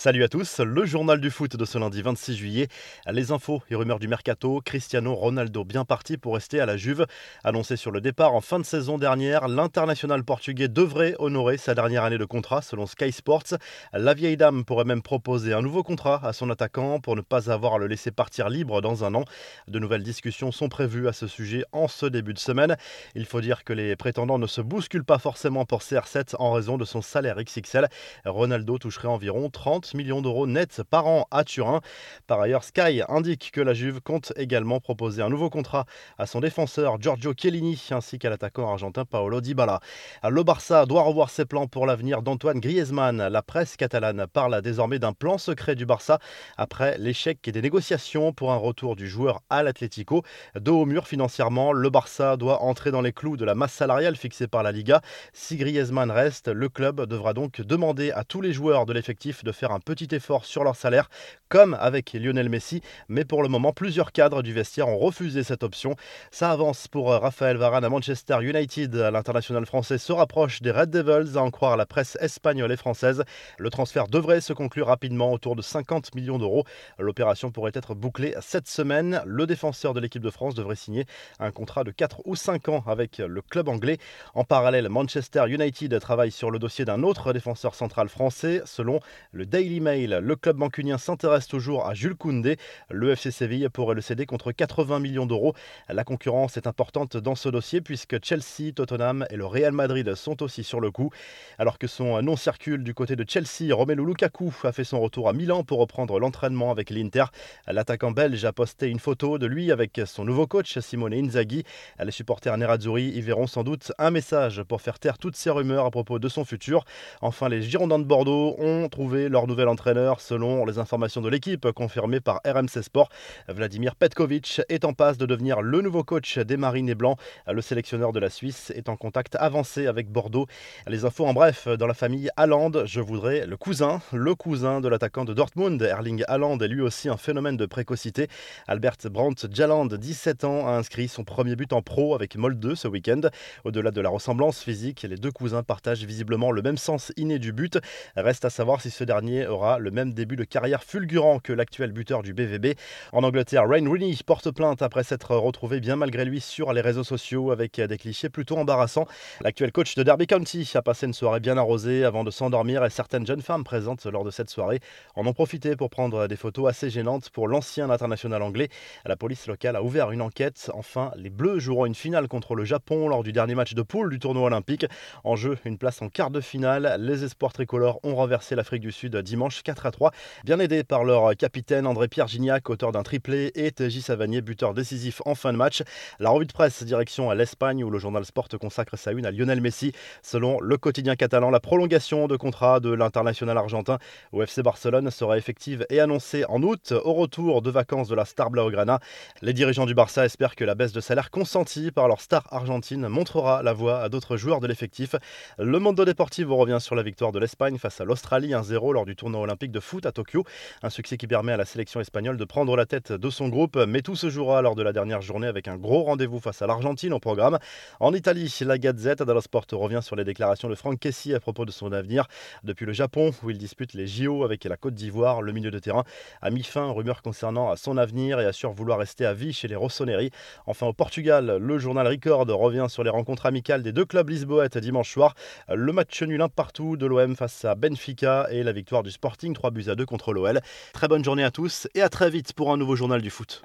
Salut à tous, le journal du foot de ce lundi 26 juillet. Les infos et rumeurs du mercato, Cristiano Ronaldo bien parti pour rester à la Juve. Annoncé sur le départ en fin de saison dernière, l'international portugais devrait honorer sa dernière année de contrat selon Sky Sports. La vieille dame pourrait même proposer un nouveau contrat à son attaquant pour ne pas avoir à le laisser partir libre dans un an. De nouvelles discussions sont prévues à ce sujet en ce début de semaine. Il faut dire que les prétendants ne se bousculent pas forcément pour CR7 en raison de son salaire XXL. Ronaldo toucherait environ 30 millions d'euros nets par an à Turin. Par ailleurs, Sky indique que la Juve compte également proposer un nouveau contrat à son défenseur Giorgio Chiellini ainsi qu'à l'attaquant argentin Paolo Dybala. Le Barça doit revoir ses plans pour l'avenir d'Antoine Griezmann. La presse catalane parle désormais d'un plan secret du Barça après l'échec des négociations pour un retour du joueur à l'Atlético. De haut mur financièrement, le Barça doit entrer dans les clous de la masse salariale fixée par la Liga. Si Griezmann reste, le club devra donc demander à tous les joueurs de l'effectif de faire un petit effort sur leur salaire, comme avec Lionel Messi. Mais pour le moment, plusieurs cadres du vestiaire ont refusé cette option. Ça avance pour Raphaël Varane à Manchester United. L'international français se rapproche des Red Devils, à en croire la presse espagnole et française. Le transfert devrait se conclure rapidement autour de 50 millions d'euros. L'opération pourrait être bouclée cette semaine. Le défenseur de l'équipe de France devrait signer un contrat de 4 ou 5 ans avec le club anglais. En parallèle, Manchester United travaille sur le dossier d'un autre défenseur central français. Selon le Daily Mail, le club mancunien s'intéresse toujours à Jules Koundé. Le FC Séville pourrait le céder contre 80 millions d'euros. La concurrence est importante dans ce dossier puisque Chelsea, Tottenham et le Real Madrid sont aussi sur le coup. Alors que son nom circule du côté de Chelsea, Romelu Lukaku a fait son retour à Milan pour reprendre l'entraînement avec l'Inter. L'attaquant belge a posté une photo de lui avec son nouveau coach Simone Inzaghi. Les supporters Nerazzurri y verront sans doute un message pour faire taire toutes ces rumeurs à propos de son futur. Enfin, les Girondins de Bordeaux ont trouvé leur entraîneur selon les informations de l'équipe confirmées par RMC Sport. Vladimir Petkovic est en passe de devenir le nouveau coach des Marines et Blancs. Le sélectionneur de la Suisse est en contact avancé avec Bordeaux. Les infos en bref, dans la famille Haaland, je voudrais le cousin, le cousin de l'attaquant de Dortmund, Erling Haaland, est lui aussi un phénomène de précocité. Albert Brandt Jaland, 17 ans, a inscrit son premier but en pro avec Molde ce week-end. Au-delà de la ressemblance physique, les deux cousins partagent visiblement le même sens inné du but. Reste à savoir si ce dernier aura le même début de carrière fulgurant que l'actuel buteur du BVB. En Angleterre, Rain Rooney porte plainte après s'être retrouvé bien malgré lui sur les réseaux sociaux avec des clichés plutôt embarrassants. L'actuel coach de Derby County a passé une soirée bien arrosée avant de s'endormir et certaines jeunes femmes présentes lors de cette soirée en ont profité pour prendre des photos assez gênantes pour l'ancien international anglais. La police locale a ouvert une enquête. Enfin, les Bleus joueront une finale contre le Japon lors du dernier match de poule du tournoi olympique. En jeu, une place en quart de finale. Les espoirs tricolores ont renversé l'Afrique du Sud dimanche 4 à 3, bien aidé par leur capitaine André-Pierre Gignac, auteur d'un triplé, et TJ Savanier, buteur décisif en fin de match. La revue de presse direction à l'Espagne où le journal Sport consacre sa une à Lionel Messi. Selon le quotidien catalan, la prolongation de contrat de l'international argentin au FC Barcelone sera effective et annoncée en août au retour de vacances de la star Blaugrana. Les dirigeants du Barça espèrent que la baisse de salaire consentie par leur star argentine montrera la voie à d'autres joueurs de l'effectif. Le Mondo Deportivo revient sur la victoire de l'Espagne face à l'Australie 1-0 lors du tournoi olympique de foot à Tokyo. Un succès qui permet à la sélection espagnole de prendre la tête de son groupe, mais tout se jouera lors de la dernière journée avec un gros rendez-vous face à l'Argentine au programme. En Italie, la Gazette dello Sport revient sur les déclarations de Franck Kessi à propos de son avenir. Depuis le Japon, où il dispute les JO avec la Côte d'Ivoire, le milieu de terrain a mis fin aux rumeurs concernant son avenir et assure vouloir rester à vie chez les Rossoneri. Enfin, au Portugal, le journal Record revient sur les rencontres amicales des deux clubs lisboètes dimanche soir. Le match nul un partout de l'OM face à Benfica et la victoire Sporting 3 buts à 2 contre l'OL. Très bonne journée à tous et à très vite pour un nouveau journal du foot.